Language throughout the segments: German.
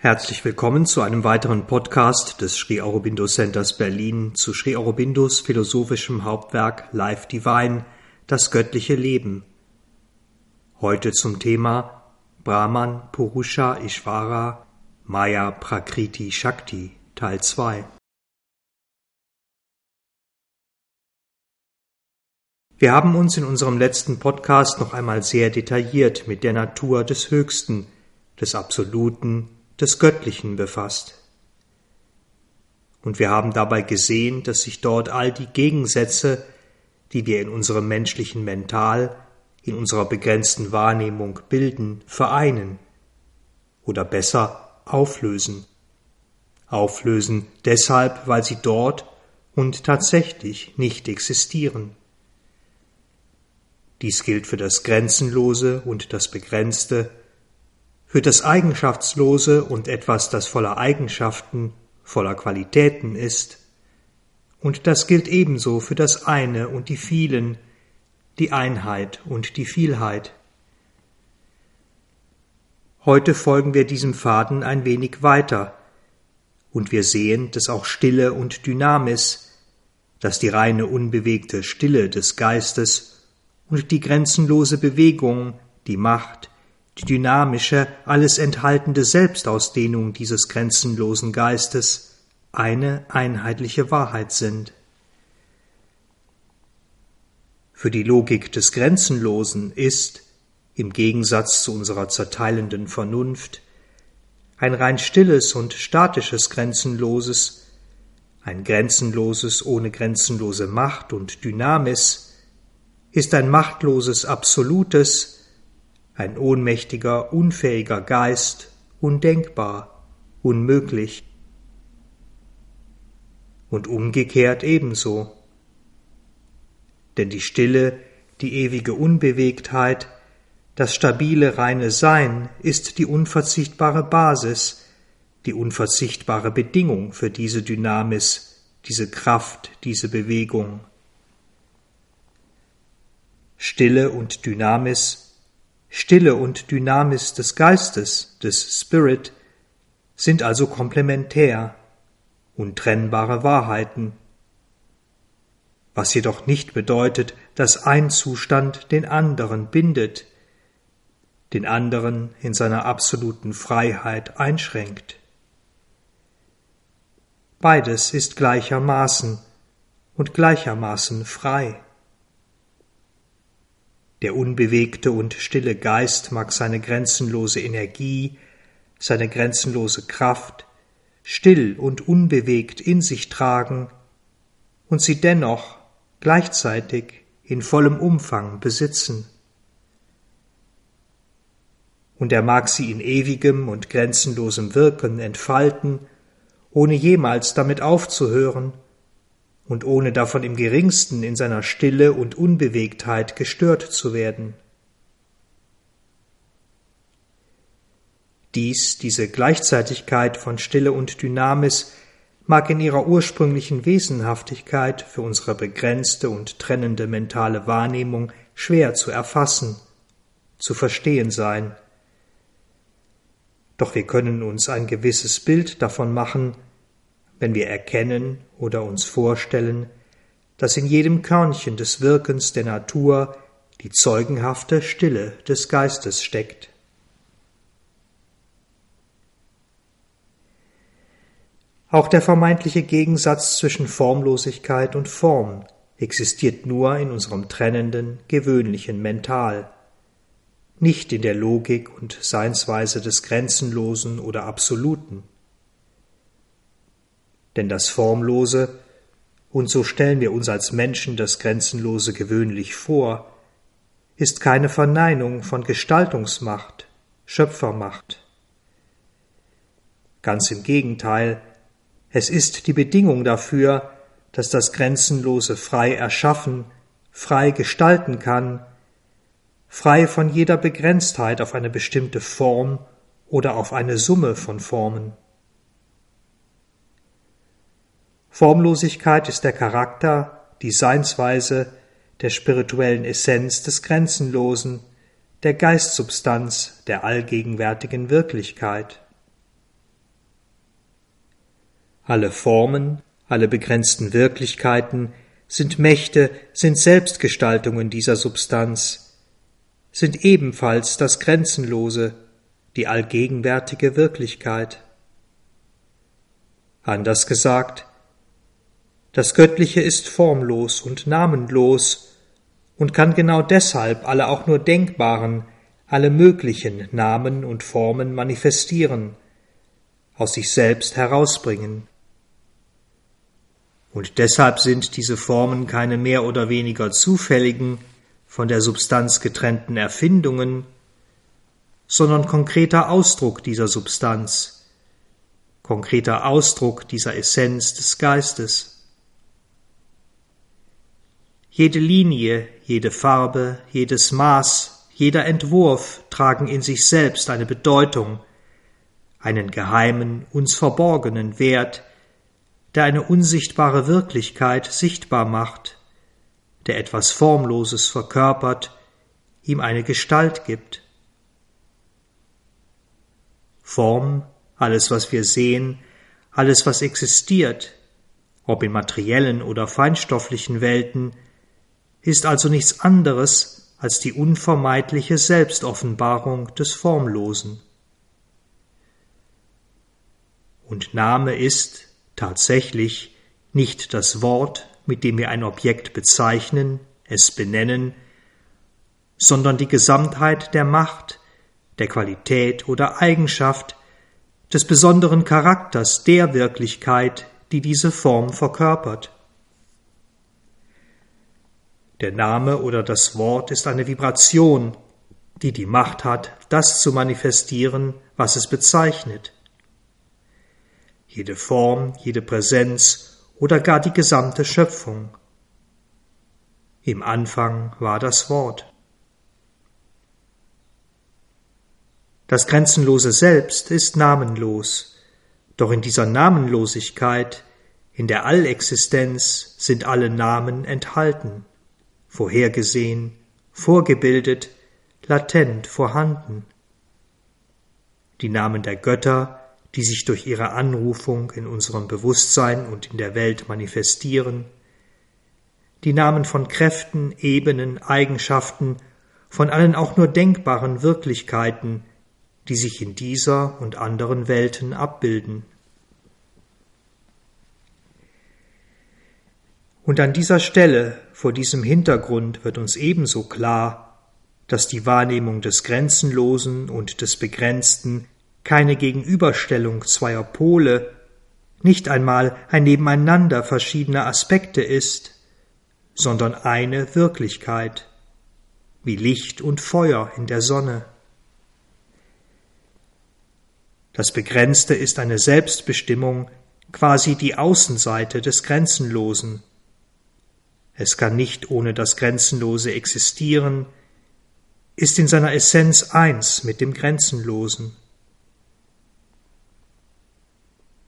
Herzlich willkommen zu einem weiteren Podcast des Sri Aurobindo Centers Berlin zu Sri Aurobindos philosophischem Hauptwerk Life Divine, das göttliche Leben. Heute zum Thema Brahman, Purusha, Ishvara, Maya, Prakriti, Shakti, Teil 2. Wir haben uns in unserem letzten Podcast noch einmal sehr detailliert mit der Natur des Höchsten, des Absoluten, des Göttlichen befasst. Und wir haben dabei gesehen, dass sich dort all die Gegensätze, die wir in unserem menschlichen Mental, in unserer begrenzten Wahrnehmung bilden, vereinen oder besser auflösen. Auflösen deshalb, weil sie dort und tatsächlich nicht existieren. Dies gilt für das Grenzenlose und das Begrenzte, für das Eigenschaftslose und etwas, das voller Eigenschaften, voller Qualitäten ist. Und das gilt ebenso für das eine und die vielen, die Einheit und die Vielheit. Heute folgen wir diesem Faden ein wenig weiter, und wir sehen, dass auch Stille und Dynamis, dass die reine unbewegte Stille des Geistes und die grenzenlose Bewegung, die Macht, die dynamische, alles enthaltende Selbstausdehnung dieses grenzenlosen Geistes eine einheitliche Wahrheit sind. Für die Logik des Grenzenlosen ist, im Gegensatz zu unserer zerteilenden Vernunft, ein rein stilles und statisches Grenzenloses, ein Grenzenloses ohne grenzenlose Macht und Dynamis, ist ein machtloses Absolutes, ein ohnmächtiger, unfähiger Geist, undenkbar, unmöglich. Und umgekehrt ebenso. Denn die Stille, die ewige Unbewegtheit, das stabile reine Sein ist die unverzichtbare Basis, die unverzichtbare Bedingung für diese Dynamis, diese Kraft, diese Bewegung. Stille und Dynamis Stille und Dynamis des Geistes, des Spirit, sind also komplementär, untrennbare Wahrheiten, was jedoch nicht bedeutet, dass ein Zustand den anderen bindet, den anderen in seiner absoluten Freiheit einschränkt. Beides ist gleichermaßen und gleichermaßen frei. Der unbewegte und stille Geist mag seine grenzenlose Energie, seine grenzenlose Kraft still und unbewegt in sich tragen und sie dennoch gleichzeitig in vollem Umfang besitzen. Und er mag sie in ewigem und grenzenlosem Wirken entfalten, ohne jemals damit aufzuhören und ohne davon im geringsten in seiner Stille und Unbewegtheit gestört zu werden. Dies, diese Gleichzeitigkeit von Stille und Dynamis, mag in ihrer ursprünglichen Wesenhaftigkeit für unsere begrenzte und trennende mentale Wahrnehmung schwer zu erfassen, zu verstehen sein. Doch wir können uns ein gewisses Bild davon machen, wenn wir erkennen oder uns vorstellen, dass in jedem Körnchen des Wirkens der Natur die zeugenhafte Stille des Geistes steckt. Auch der vermeintliche Gegensatz zwischen Formlosigkeit und Form existiert nur in unserem trennenden, gewöhnlichen Mental, nicht in der Logik und Seinsweise des Grenzenlosen oder Absoluten denn das Formlose, und so stellen wir uns als Menschen das Grenzenlose gewöhnlich vor, ist keine Verneinung von Gestaltungsmacht, Schöpfermacht. Ganz im Gegenteil, es ist die Bedingung dafür, dass das Grenzenlose frei erschaffen, frei gestalten kann, frei von jeder Begrenztheit auf eine bestimmte Form oder auf eine Summe von Formen. Formlosigkeit ist der Charakter, die Seinsweise der spirituellen Essenz des Grenzenlosen, der Geistsubstanz der allgegenwärtigen Wirklichkeit. Alle Formen, alle begrenzten Wirklichkeiten sind Mächte, sind Selbstgestaltungen dieser Substanz, sind ebenfalls das Grenzenlose, die allgegenwärtige Wirklichkeit. Anders gesagt, das Göttliche ist formlos und namenlos und kann genau deshalb alle auch nur denkbaren, alle möglichen Namen und Formen manifestieren, aus sich selbst herausbringen. Und deshalb sind diese Formen keine mehr oder weniger zufälligen, von der Substanz getrennten Erfindungen, sondern konkreter Ausdruck dieser Substanz, konkreter Ausdruck dieser Essenz des Geistes. Jede Linie, jede Farbe, jedes Maß, jeder Entwurf tragen in sich selbst eine Bedeutung, einen geheimen, uns verborgenen Wert, der eine unsichtbare Wirklichkeit sichtbar macht, der etwas Formloses verkörpert, ihm eine Gestalt gibt. Form, alles was wir sehen, alles was existiert, ob in materiellen oder feinstofflichen Welten, ist also nichts anderes als die unvermeidliche Selbstoffenbarung des Formlosen. Und Name ist, tatsächlich nicht das Wort, mit dem wir ein Objekt bezeichnen, es benennen, sondern die Gesamtheit der Macht, der Qualität oder Eigenschaft, des besonderen Charakters der Wirklichkeit, die diese Form verkörpert. Der Name oder das Wort ist eine Vibration, die die Macht hat, das zu manifestieren, was es bezeichnet jede Form, jede Präsenz oder gar die gesamte Schöpfung. Im Anfang war das Wort. Das grenzenlose Selbst ist namenlos, doch in dieser Namenlosigkeit, in der Allexistenz sind alle Namen enthalten, vorhergesehen, vorgebildet, latent vorhanden. Die Namen der Götter, die sich durch ihre Anrufung in unserem Bewusstsein und in der Welt manifestieren, die Namen von Kräften, Ebenen, Eigenschaften, von allen auch nur denkbaren Wirklichkeiten, die sich in dieser und anderen Welten abbilden. Und an dieser Stelle, vor diesem Hintergrund, wird uns ebenso klar, dass die Wahrnehmung des Grenzenlosen und des Begrenzten keine Gegenüberstellung zweier Pole, nicht einmal ein Nebeneinander verschiedener Aspekte ist, sondern eine Wirklichkeit, wie Licht und Feuer in der Sonne. Das Begrenzte ist eine Selbstbestimmung, quasi die Außenseite des Grenzenlosen. Es kann nicht ohne das Grenzenlose existieren, ist in seiner Essenz eins mit dem Grenzenlosen.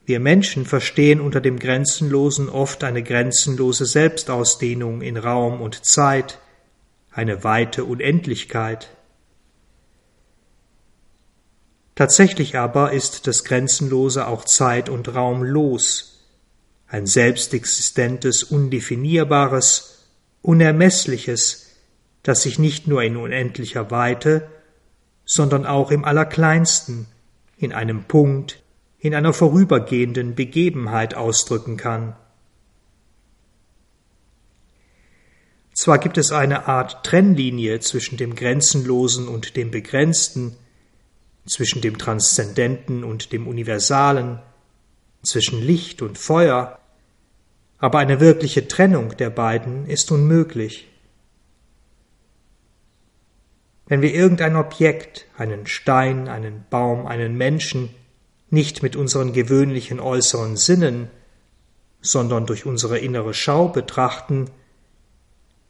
Wir Menschen verstehen unter dem Grenzenlosen oft eine grenzenlose Selbstausdehnung in Raum und Zeit, eine weite Unendlichkeit. Tatsächlich aber ist das Grenzenlose auch Zeit und Raum los, ein selbstexistentes, undefinierbares, unermessliches, das sich nicht nur in unendlicher Weite, sondern auch im Allerkleinsten, in einem Punkt, in einer vorübergehenden Begebenheit ausdrücken kann. Zwar gibt es eine Art Trennlinie zwischen dem Grenzenlosen und dem Begrenzten, zwischen dem Transzendenten und dem Universalen, zwischen Licht und Feuer, aber eine wirkliche Trennung der beiden ist unmöglich. Wenn wir irgendein Objekt, einen Stein, einen Baum, einen Menschen nicht mit unseren gewöhnlichen äußeren Sinnen, sondern durch unsere innere Schau betrachten,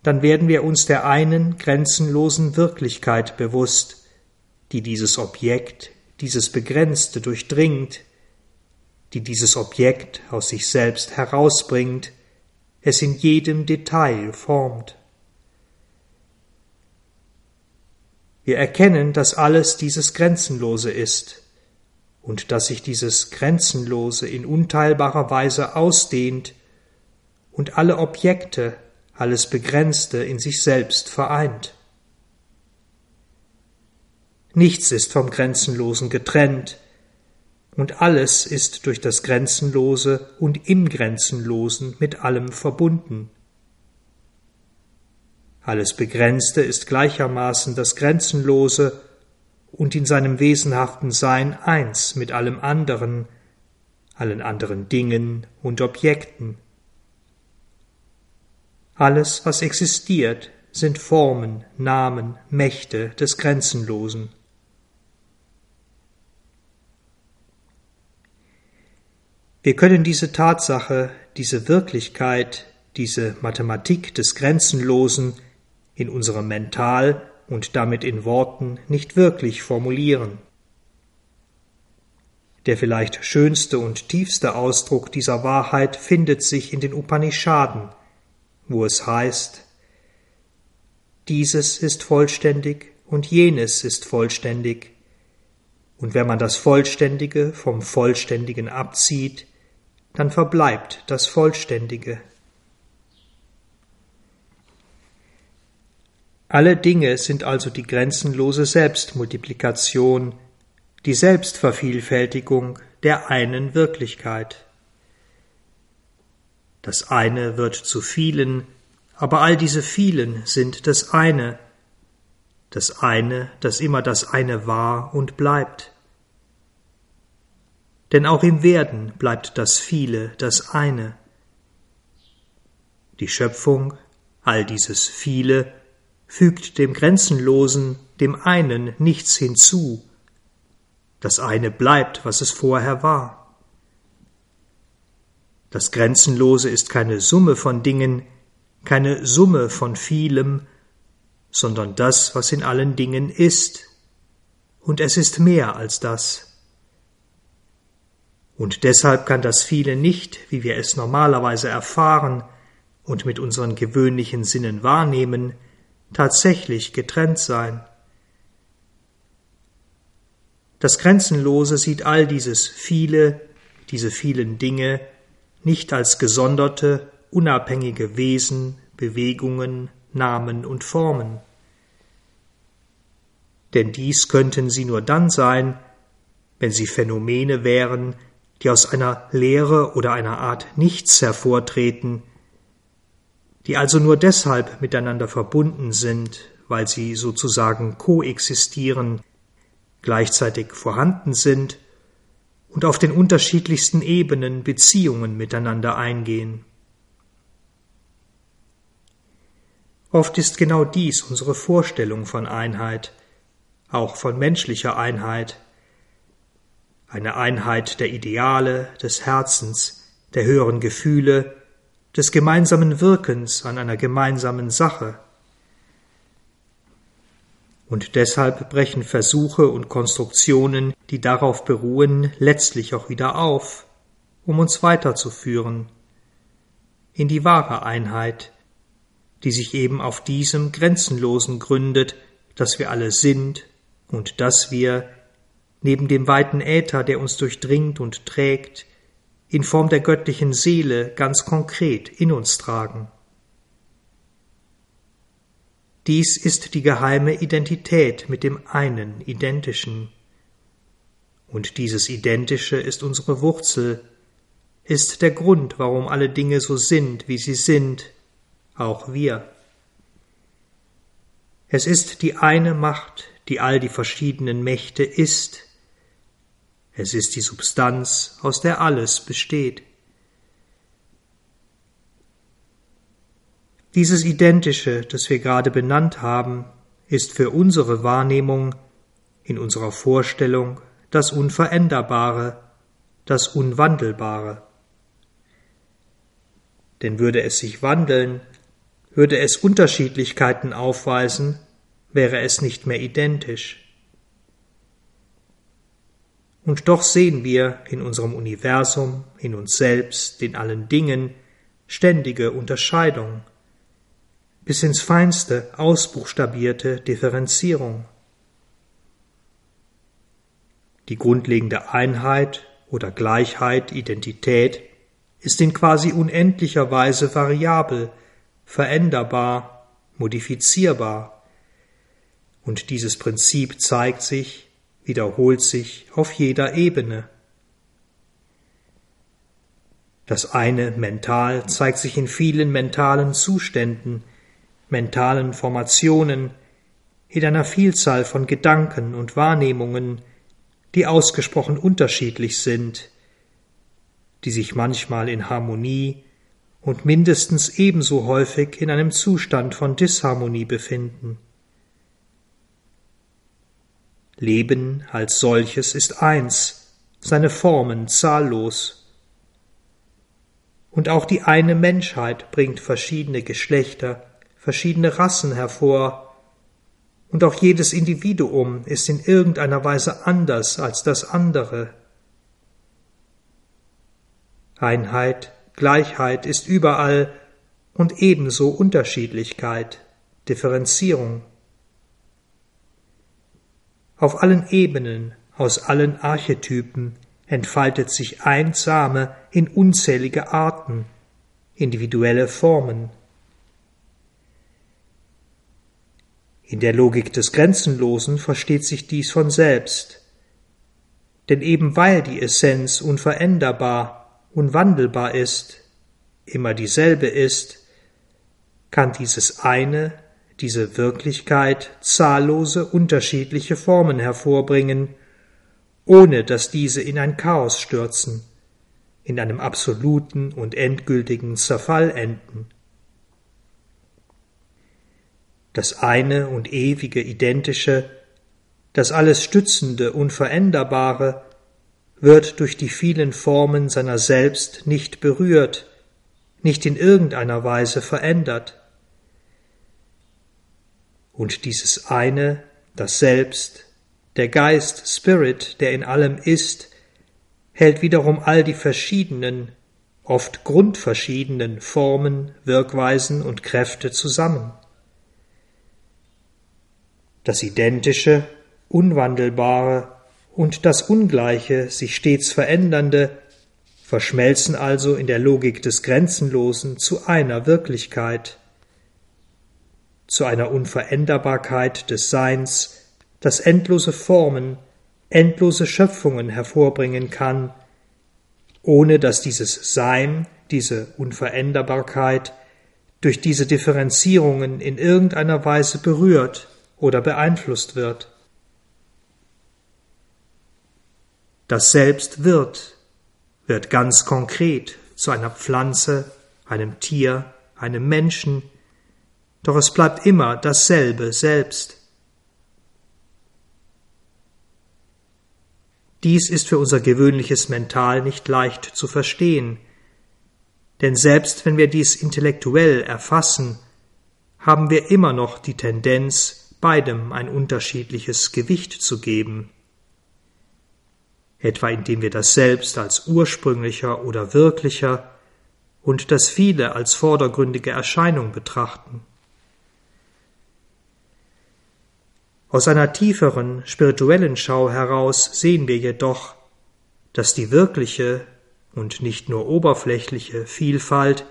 dann werden wir uns der einen grenzenlosen Wirklichkeit bewusst, die dieses Objekt, dieses Begrenzte durchdringt, die dieses Objekt aus sich selbst herausbringt, es in jedem Detail formt. Wir erkennen, dass alles dieses Grenzenlose ist, und dass sich dieses Grenzenlose in unteilbarer Weise ausdehnt und alle Objekte, alles Begrenzte in sich selbst vereint. Nichts ist vom Grenzenlosen getrennt, und alles ist durch das Grenzenlose und im Grenzenlosen mit allem verbunden. Alles Begrenzte ist gleichermaßen das Grenzenlose und in seinem wesenhaften Sein eins mit allem anderen, allen anderen Dingen und Objekten. Alles, was existiert, sind Formen, Namen, Mächte des Grenzenlosen. Wir können diese Tatsache, diese Wirklichkeit, diese Mathematik des Grenzenlosen in unserem Mental und damit in Worten nicht wirklich formulieren. Der vielleicht schönste und tiefste Ausdruck dieser Wahrheit findet sich in den Upanishaden, wo es heißt Dieses ist vollständig und jenes ist vollständig, und wenn man das Vollständige vom Vollständigen abzieht, dann verbleibt das Vollständige. Alle Dinge sind also die grenzenlose Selbstmultiplikation, die Selbstvervielfältigung der einen Wirklichkeit. Das eine wird zu vielen, aber all diese vielen sind das eine, das eine, das immer das eine war und bleibt. Denn auch im Werden bleibt das viele das eine. Die Schöpfung, all dieses viele, fügt dem Grenzenlosen, dem einen nichts hinzu. Das eine bleibt, was es vorher war. Das Grenzenlose ist keine Summe von Dingen, keine Summe von vielem, sondern das, was in allen Dingen ist. Und es ist mehr als das. Und deshalb kann das viele nicht, wie wir es normalerweise erfahren und mit unseren gewöhnlichen Sinnen wahrnehmen, tatsächlich getrennt sein. Das Grenzenlose sieht all dieses viele, diese vielen Dinge nicht als gesonderte, unabhängige Wesen, Bewegungen, Namen und Formen. Denn dies könnten sie nur dann sein, wenn sie Phänomene wären, die aus einer Lehre oder einer Art Nichts hervortreten, die also nur deshalb miteinander verbunden sind, weil sie sozusagen koexistieren, gleichzeitig vorhanden sind und auf den unterschiedlichsten Ebenen Beziehungen miteinander eingehen. Oft ist genau dies unsere Vorstellung von Einheit, auch von menschlicher Einheit, eine Einheit der Ideale, des Herzens, der höheren Gefühle, des gemeinsamen Wirkens an einer gemeinsamen Sache. Und deshalb brechen Versuche und Konstruktionen, die darauf beruhen, letztlich auch wieder auf, um uns weiterzuführen in die wahre Einheit, die sich eben auf diesem Grenzenlosen gründet, dass wir alle sind und dass wir neben dem weiten Äther, der uns durchdringt und trägt, in Form der göttlichen Seele ganz konkret in uns tragen. Dies ist die geheime Identität mit dem einen Identischen. Und dieses Identische ist unsere Wurzel, ist der Grund, warum alle Dinge so sind, wie sie sind, auch wir. Es ist die eine Macht, die all die verschiedenen Mächte ist, es ist die Substanz, aus der alles besteht. Dieses Identische, das wir gerade benannt haben, ist für unsere Wahrnehmung, in unserer Vorstellung, das Unveränderbare, das Unwandelbare. Denn würde es sich wandeln, würde es Unterschiedlichkeiten aufweisen, wäre es nicht mehr identisch. Und doch sehen wir in unserem Universum, in uns selbst, in allen Dingen ständige Unterscheidung, bis ins feinste ausbuchstabierte Differenzierung. Die grundlegende Einheit oder Gleichheit, Identität ist in quasi unendlicher Weise variabel, veränderbar, modifizierbar. Und dieses Prinzip zeigt sich, wiederholt sich auf jeder Ebene. Das eine mental zeigt sich in vielen mentalen Zuständen, mentalen Formationen, in einer Vielzahl von Gedanken und Wahrnehmungen, die ausgesprochen unterschiedlich sind, die sich manchmal in Harmonie und mindestens ebenso häufig in einem Zustand von Disharmonie befinden. Leben als solches ist eins, seine Formen zahllos, und auch die eine Menschheit bringt verschiedene Geschlechter, verschiedene Rassen hervor, und auch jedes Individuum ist in irgendeiner Weise anders als das andere. Einheit, Gleichheit ist überall und ebenso Unterschiedlichkeit, Differenzierung. Auf allen Ebenen, aus allen Archetypen, entfaltet sich ein Same in unzählige Arten, individuelle Formen. In der Logik des Grenzenlosen versteht sich dies von selbst. Denn eben weil die Essenz unveränderbar, unwandelbar ist, immer dieselbe ist, kann dieses eine, diese Wirklichkeit zahllose unterschiedliche Formen hervorbringen, ohne dass diese in ein Chaos stürzen, in einem absoluten und endgültigen Zerfall enden. Das eine und ewige Identische, das alles Stützende, Unveränderbare, wird durch die vielen Formen seiner selbst nicht berührt, nicht in irgendeiner Weise verändert. Und dieses eine, das Selbst, der Geist, Spirit, der in allem ist, hält wiederum all die verschiedenen, oft grundverschiedenen Formen, Wirkweisen und Kräfte zusammen. Das Identische, Unwandelbare und das Ungleiche, sich stets verändernde, verschmelzen also in der Logik des Grenzenlosen zu einer Wirklichkeit, zu einer Unveränderbarkeit des Seins, das endlose Formen, endlose Schöpfungen hervorbringen kann, ohne dass dieses Sein, diese Unveränderbarkeit durch diese Differenzierungen in irgendeiner Weise berührt oder beeinflusst wird. Das Selbst wird, wird ganz konkret zu einer Pflanze, einem Tier, einem Menschen, doch es bleibt immer dasselbe selbst. Dies ist für unser gewöhnliches Mental nicht leicht zu verstehen, denn selbst wenn wir dies intellektuell erfassen, haben wir immer noch die Tendenz, beidem ein unterschiedliches Gewicht zu geben. Etwa indem wir das Selbst als ursprünglicher oder wirklicher und das Viele als vordergründige Erscheinung betrachten. Aus einer tieferen spirituellen Schau heraus sehen wir jedoch, dass die wirkliche und nicht nur oberflächliche Vielfalt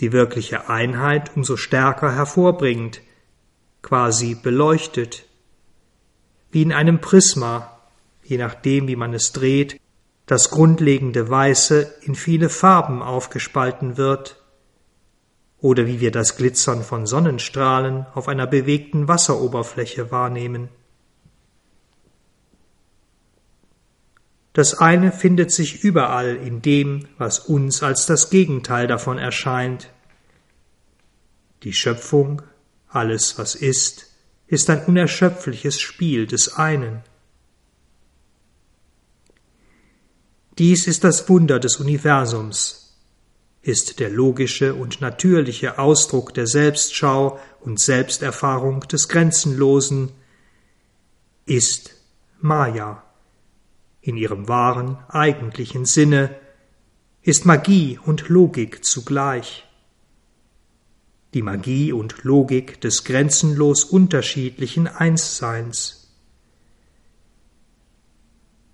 die wirkliche Einheit umso stärker hervorbringt, quasi beleuchtet, wie in einem Prisma, je nachdem wie man es dreht, das grundlegende Weiße in viele Farben aufgespalten wird oder wie wir das Glitzern von Sonnenstrahlen auf einer bewegten Wasseroberfläche wahrnehmen. Das eine findet sich überall in dem, was uns als das Gegenteil davon erscheint. Die Schöpfung, alles was ist, ist ein unerschöpfliches Spiel des einen. Dies ist das Wunder des Universums, ist der logische und natürliche Ausdruck der Selbstschau und Selbsterfahrung des Grenzenlosen, ist Maya. In ihrem wahren, eigentlichen Sinne ist Magie und Logik zugleich. Die Magie und Logik des grenzenlos unterschiedlichen Einsseins.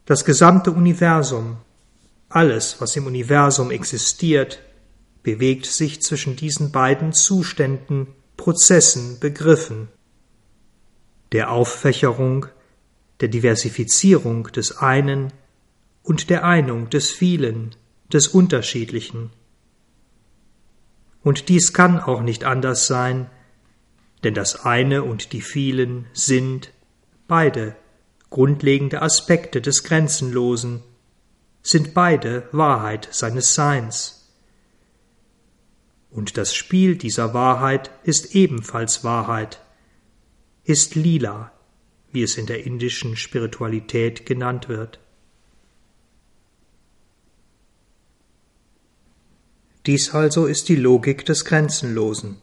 Das gesamte Universum, alles, was im Universum existiert, bewegt sich zwischen diesen beiden Zuständen, Prozessen, Begriffen. Der Auffächerung, der Diversifizierung des einen und der Einung des vielen, des Unterschiedlichen. Und dies kann auch nicht anders sein, denn das eine und die vielen sind beide grundlegende Aspekte des Grenzenlosen, sind beide Wahrheit seines Seins. Und das Spiel dieser Wahrheit ist ebenfalls Wahrheit, ist lila, wie es in der indischen Spiritualität genannt wird. Dies also ist die Logik des Grenzenlosen,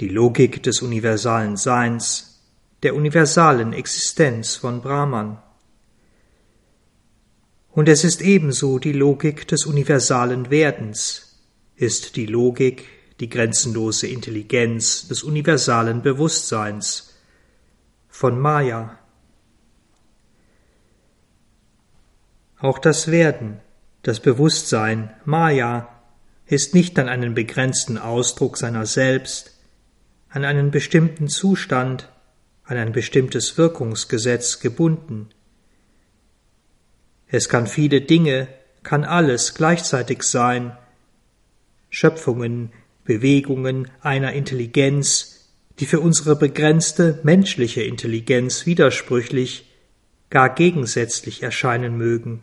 die Logik des universalen Seins, der universalen Existenz von Brahman. Und es ist ebenso die Logik des universalen Werdens, ist die Logik, die grenzenlose Intelligenz des universalen Bewusstseins von Maya. Auch das Werden, das Bewusstsein Maya ist nicht an einen begrenzten Ausdruck seiner selbst, an einen bestimmten Zustand, an ein bestimmtes Wirkungsgesetz gebunden. Es kann viele Dinge, kann alles gleichzeitig sein, Schöpfungen, Bewegungen einer Intelligenz, die für unsere begrenzte menschliche Intelligenz widersprüchlich, gar gegensätzlich erscheinen mögen.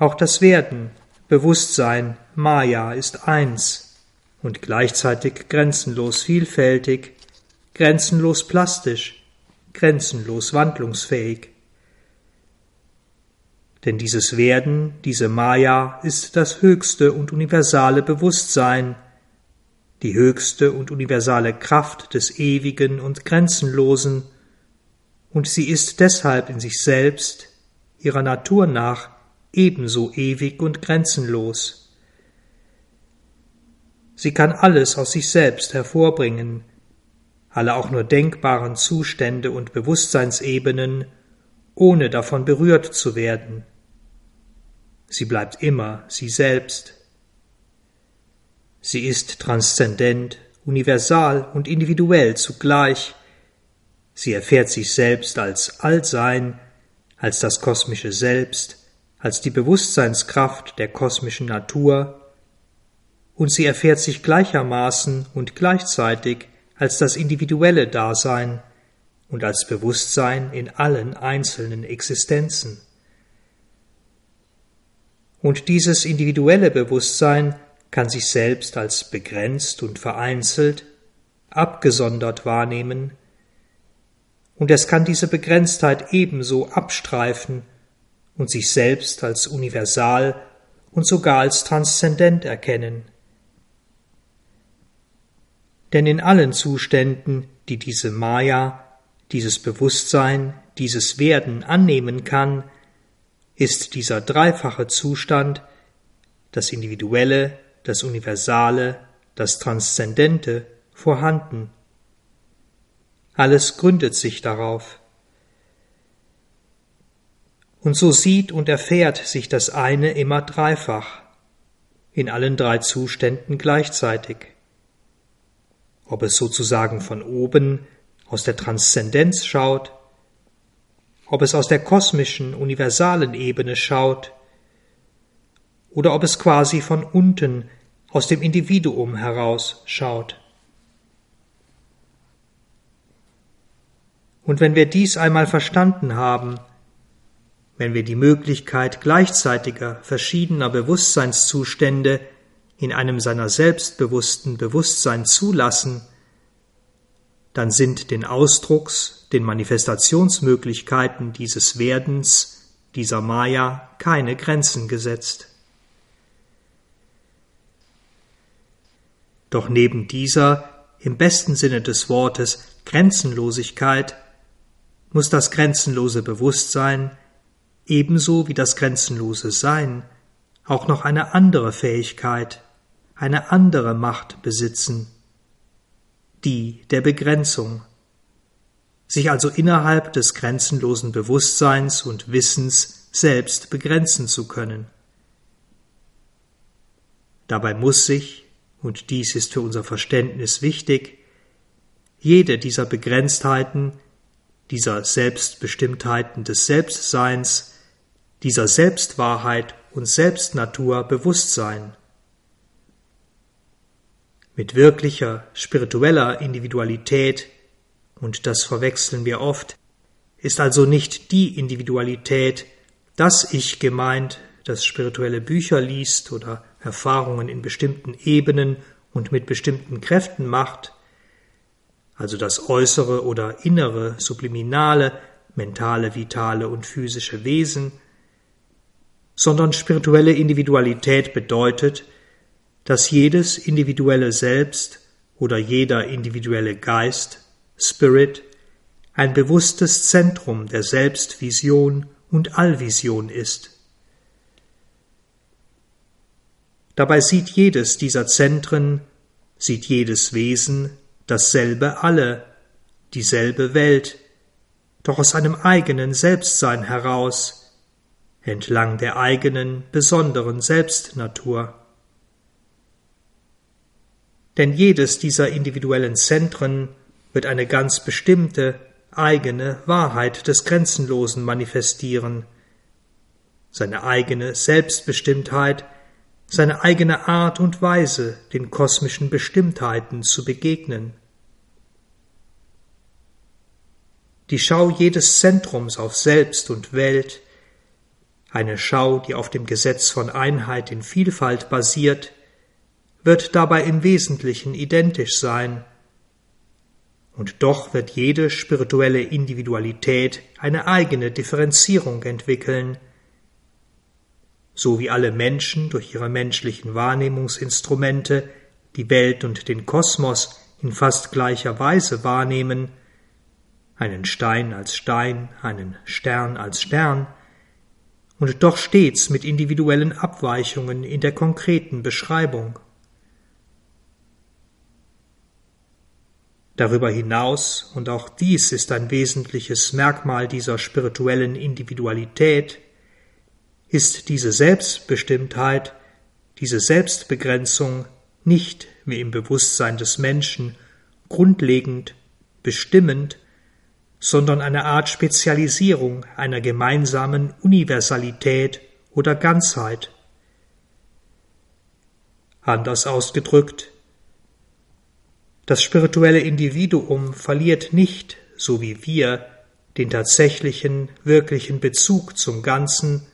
Auch das Werden, Bewusstsein, Maya ist eins und gleichzeitig grenzenlos vielfältig, grenzenlos plastisch, grenzenlos wandlungsfähig. Denn dieses Werden, diese Maya ist das höchste und universale Bewusstsein, die höchste und universale Kraft des Ewigen und Grenzenlosen, und sie ist deshalb in sich selbst, ihrer Natur nach, ebenso ewig und grenzenlos. Sie kann alles aus sich selbst hervorbringen, alle auch nur denkbaren Zustände und Bewusstseinsebenen, ohne davon berührt zu werden. Sie bleibt immer sie selbst. Sie ist transzendent, universal und individuell zugleich. Sie erfährt sich selbst als Allsein, als das kosmische Selbst, als die Bewusstseinskraft der kosmischen Natur, und sie erfährt sich gleichermaßen und gleichzeitig als das individuelle Dasein und als Bewusstsein in allen einzelnen Existenzen. Und dieses individuelle Bewusstsein kann sich selbst als begrenzt und vereinzelt, abgesondert wahrnehmen, und es kann diese Begrenztheit ebenso abstreifen und sich selbst als universal und sogar als transzendent erkennen. Denn in allen Zuständen, die diese Maya, dieses Bewusstsein, dieses Werden annehmen kann, ist dieser dreifache Zustand, das Individuelle, das Universale, das Transzendente, vorhanden. Alles gründet sich darauf. Und so sieht und erfährt sich das eine immer dreifach, in allen drei Zuständen gleichzeitig. Ob es sozusagen von oben aus der Transzendenz schaut, ob es aus der kosmischen, universalen Ebene schaut, oder ob es quasi von unten aus dem Individuum heraus schaut. Und wenn wir dies einmal verstanden haben, wenn wir die Möglichkeit gleichzeitiger verschiedener Bewusstseinszustände in einem seiner selbstbewussten Bewusstsein zulassen, dann sind den Ausdrucks, den Manifestationsmöglichkeiten dieses Werdens, dieser Maya, keine Grenzen gesetzt. Doch neben dieser, im besten Sinne des Wortes, Grenzenlosigkeit muss das grenzenlose Bewusstsein ebenso wie das grenzenlose Sein auch noch eine andere Fähigkeit, eine andere Macht besitzen, die der Begrenzung. sich also innerhalb des grenzenlosen Bewusstseins und Wissens selbst begrenzen zu können. Dabei muss sich, und dies ist für unser Verständnis wichtig, jede dieser Begrenztheiten, dieser Selbstbestimmtheiten des Selbstseins, dieser Selbstwahrheit und Selbstnatur bewusst sein. Mit wirklicher spiritueller Individualität, und das verwechseln wir oft, ist also nicht die Individualität, das Ich gemeint, das spirituelle Bücher liest oder Erfahrungen in bestimmten Ebenen und mit bestimmten Kräften macht, also das äußere oder innere, subliminale, mentale, vitale und physische Wesen, sondern spirituelle Individualität bedeutet, dass jedes individuelle Selbst oder jeder individuelle Geist, Spirit, ein bewusstes Zentrum der Selbstvision und Allvision ist. Dabei sieht jedes dieser Zentren, sieht jedes Wesen dasselbe Alle, dieselbe Welt, doch aus einem eigenen Selbstsein heraus, entlang der eigenen besonderen Selbstnatur. Denn jedes dieser individuellen Zentren wird eine ganz bestimmte, eigene Wahrheit des Grenzenlosen manifestieren, seine eigene Selbstbestimmtheit seine eigene Art und Weise, den kosmischen Bestimmtheiten zu begegnen. Die Schau jedes Zentrums auf Selbst und Welt, eine Schau, die auf dem Gesetz von Einheit in Vielfalt basiert, wird dabei im Wesentlichen identisch sein, und doch wird jede spirituelle Individualität eine eigene Differenzierung entwickeln, so wie alle Menschen durch ihre menschlichen Wahrnehmungsinstrumente die Welt und den Kosmos in fast gleicher Weise wahrnehmen, einen Stein als Stein, einen Stern als Stern, und doch stets mit individuellen Abweichungen in der konkreten Beschreibung. Darüber hinaus, und auch dies ist ein wesentliches Merkmal dieser spirituellen Individualität, ist diese Selbstbestimmtheit, diese Selbstbegrenzung nicht wie im Bewusstsein des Menschen grundlegend, bestimmend, sondern eine Art Spezialisierung einer gemeinsamen Universalität oder Ganzheit. Anders ausgedrückt, das spirituelle Individuum verliert nicht, so wie wir, den tatsächlichen, wirklichen Bezug zum Ganzen,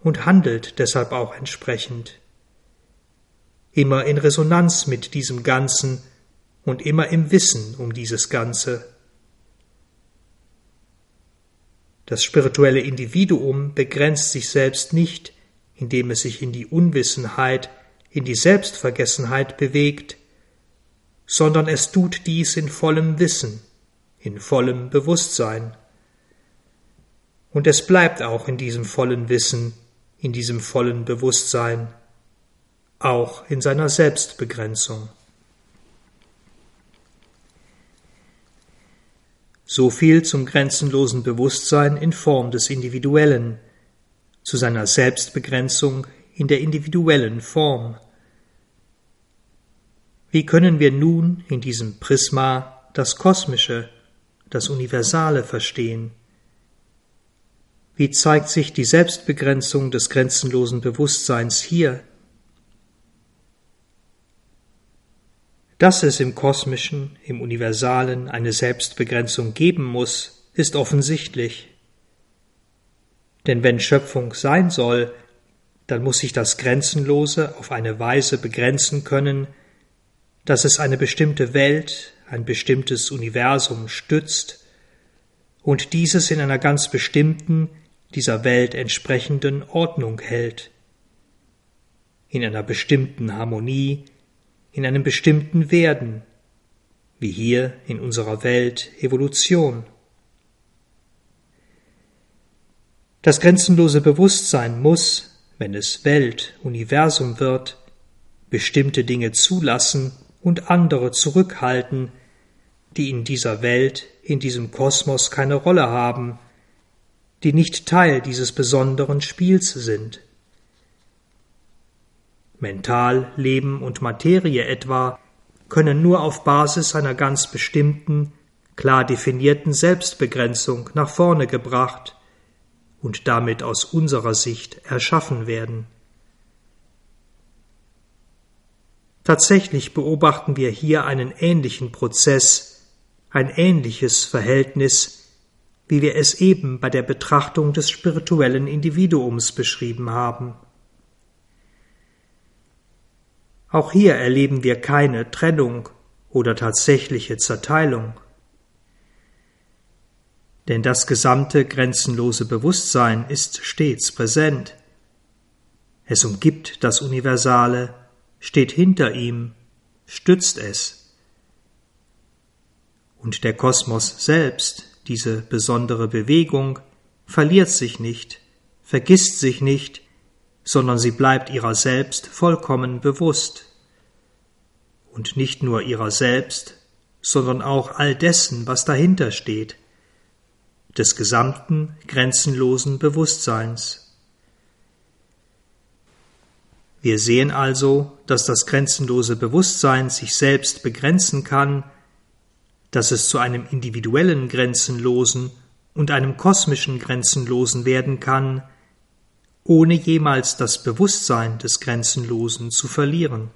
und handelt deshalb auch entsprechend. Immer in Resonanz mit diesem Ganzen und immer im Wissen um dieses Ganze. Das spirituelle Individuum begrenzt sich selbst nicht, indem es sich in die Unwissenheit, in die Selbstvergessenheit bewegt, sondern es tut dies in vollem Wissen, in vollem Bewusstsein. Und es bleibt auch in diesem vollen Wissen, in diesem vollen Bewusstsein, auch in seiner Selbstbegrenzung. So viel zum grenzenlosen Bewusstsein in Form des Individuellen, zu seiner Selbstbegrenzung in der individuellen Form. Wie können wir nun in diesem Prisma das Kosmische, das Universale verstehen? Wie zeigt sich die Selbstbegrenzung des grenzenlosen Bewusstseins hier? Dass es im Kosmischen, im Universalen eine Selbstbegrenzung geben muss, ist offensichtlich. Denn wenn Schöpfung sein soll, dann muss sich das Grenzenlose auf eine Weise begrenzen können, dass es eine bestimmte Welt, ein bestimmtes Universum stützt und dieses in einer ganz bestimmten, dieser Welt entsprechenden Ordnung hält, in einer bestimmten Harmonie, in einem bestimmten Werden, wie hier in unserer Welt Evolution. Das grenzenlose Bewusstsein muss, wenn es Welt, Universum wird, bestimmte Dinge zulassen und andere zurückhalten, die in dieser Welt, in diesem Kosmos keine Rolle haben, die nicht Teil dieses besonderen Spiels sind. Mental, Leben und Materie etwa können nur auf Basis einer ganz bestimmten, klar definierten Selbstbegrenzung nach vorne gebracht und damit aus unserer Sicht erschaffen werden. Tatsächlich beobachten wir hier einen ähnlichen Prozess, ein ähnliches Verhältnis, wie wir es eben bei der Betrachtung des spirituellen Individuums beschrieben haben. Auch hier erleben wir keine Trennung oder tatsächliche Zerteilung. Denn das gesamte grenzenlose Bewusstsein ist stets präsent. Es umgibt das Universale, steht hinter ihm, stützt es. Und der Kosmos selbst, diese besondere Bewegung, verliert sich nicht, vergisst sich nicht, sondern sie bleibt ihrer selbst vollkommen bewusst. Und nicht nur ihrer selbst, sondern auch all dessen, was dahinter steht, des gesamten grenzenlosen Bewusstseins. Wir sehen also, dass das grenzenlose Bewusstsein sich selbst begrenzen kann, dass es zu einem individuellen Grenzenlosen und einem kosmischen Grenzenlosen werden kann, ohne jemals das Bewusstsein des Grenzenlosen zu verlieren.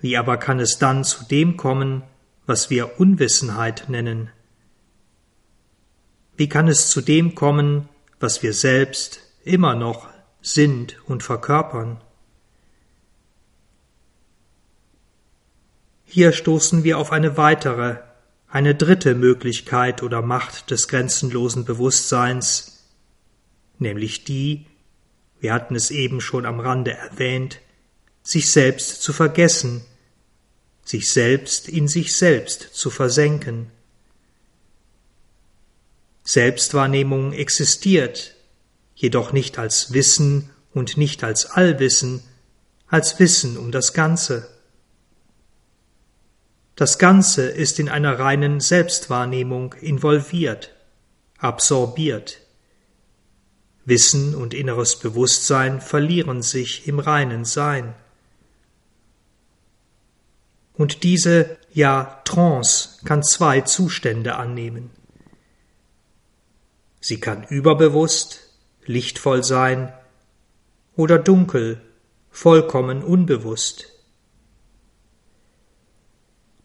Wie aber kann es dann zu dem kommen, was wir Unwissenheit nennen? Wie kann es zu dem kommen, was wir selbst immer noch sind und verkörpern. Hier stoßen wir auf eine weitere, eine dritte Möglichkeit oder Macht des grenzenlosen Bewusstseins, nämlich die, wir hatten es eben schon am Rande erwähnt, sich selbst zu vergessen, sich selbst in sich selbst zu versenken. Selbstwahrnehmung existiert, jedoch nicht als Wissen und nicht als Allwissen, als Wissen um das Ganze. Das Ganze ist in einer reinen Selbstwahrnehmung involviert, absorbiert. Wissen und inneres Bewusstsein verlieren sich im reinen Sein. Und diese, ja, Trance kann zwei Zustände annehmen. Sie kann überbewusst, lichtvoll sein oder dunkel, vollkommen unbewusst.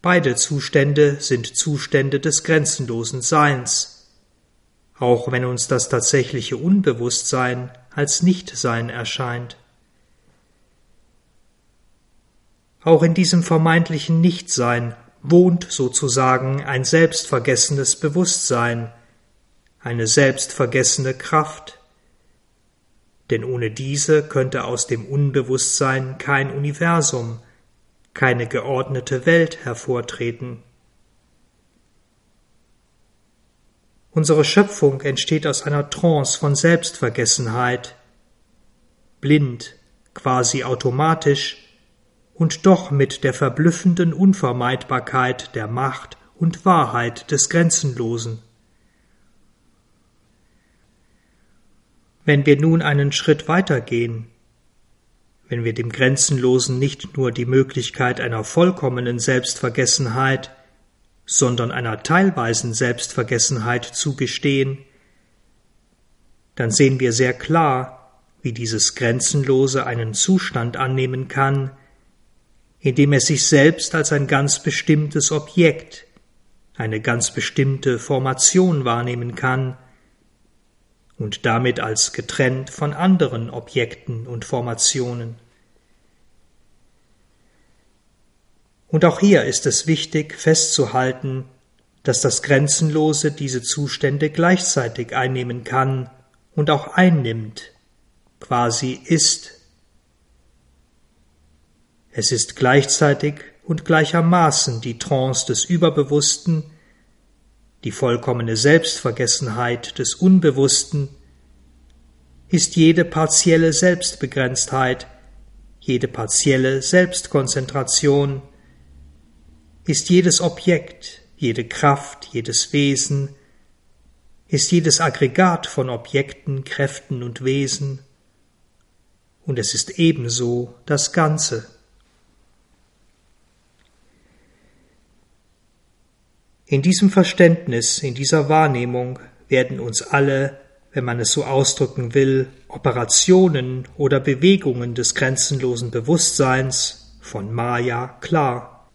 Beide Zustände sind Zustände des grenzenlosen Seins, auch wenn uns das tatsächliche Unbewusstsein als Nichtsein erscheint. Auch in diesem vermeintlichen Nichtsein wohnt sozusagen ein selbstvergessenes Bewusstsein, eine selbstvergessene Kraft, denn ohne diese könnte aus dem Unbewusstsein kein Universum, keine geordnete Welt hervortreten. Unsere Schöpfung entsteht aus einer Trance von Selbstvergessenheit, blind, quasi automatisch und doch mit der verblüffenden Unvermeidbarkeit der Macht und Wahrheit des Grenzenlosen. Wenn wir nun einen Schritt weitergehen, wenn wir dem Grenzenlosen nicht nur die Möglichkeit einer vollkommenen Selbstvergessenheit, sondern einer teilweisen Selbstvergessenheit zugestehen, dann sehen wir sehr klar, wie dieses Grenzenlose einen Zustand annehmen kann, in dem es sich selbst als ein ganz bestimmtes Objekt, eine ganz bestimmte Formation wahrnehmen kann, und damit als getrennt von anderen Objekten und Formationen. Und auch hier ist es wichtig festzuhalten, dass das Grenzenlose diese Zustände gleichzeitig einnehmen kann und auch einnimmt, quasi ist. Es ist gleichzeitig und gleichermaßen die Trance des Überbewussten, die vollkommene Selbstvergessenheit des Unbewussten, ist jede partielle Selbstbegrenztheit, jede partielle Selbstkonzentration, ist jedes Objekt, jede Kraft, jedes Wesen, ist jedes Aggregat von Objekten, Kräften und Wesen, und es ist ebenso das Ganze. In diesem Verständnis, in dieser Wahrnehmung werden uns alle, wenn man es so ausdrücken will, Operationen oder Bewegungen des grenzenlosen Bewusstseins von Maya klar.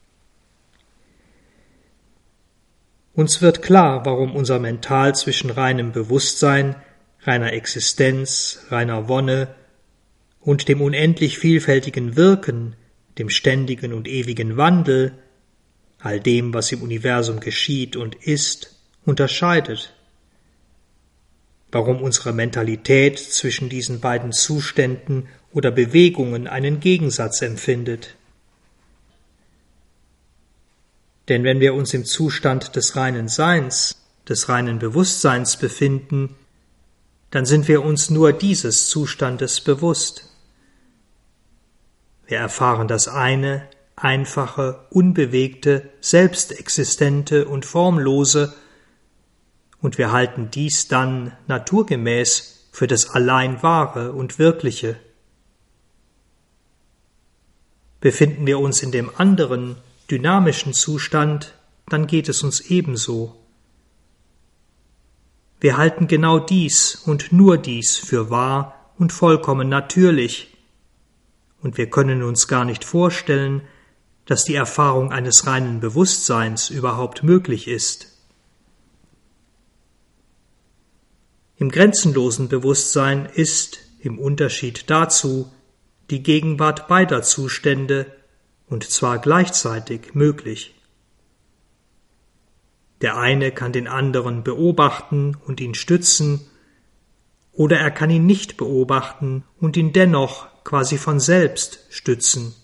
Uns wird klar, warum unser Mental zwischen reinem Bewusstsein, reiner Existenz, reiner Wonne und dem unendlich vielfältigen Wirken, dem ständigen und ewigen Wandel, all dem, was im Universum geschieht und ist, unterscheidet. Warum unsere Mentalität zwischen diesen beiden Zuständen oder Bewegungen einen Gegensatz empfindet. Denn wenn wir uns im Zustand des reinen Seins, des reinen Bewusstseins befinden, dann sind wir uns nur dieses Zustandes bewusst. Wir erfahren das eine, einfache, unbewegte, selbstexistente und formlose, und wir halten dies dann naturgemäß für das allein wahre und wirkliche. Befinden wir uns in dem anderen, dynamischen Zustand, dann geht es uns ebenso. Wir halten genau dies und nur dies für wahr und vollkommen natürlich, und wir können uns gar nicht vorstellen, dass die Erfahrung eines reinen Bewusstseins überhaupt möglich ist. Im grenzenlosen Bewusstsein ist, im Unterschied dazu, die Gegenwart beider Zustände, und zwar gleichzeitig möglich. Der eine kann den anderen beobachten und ihn stützen, oder er kann ihn nicht beobachten und ihn dennoch quasi von selbst stützen.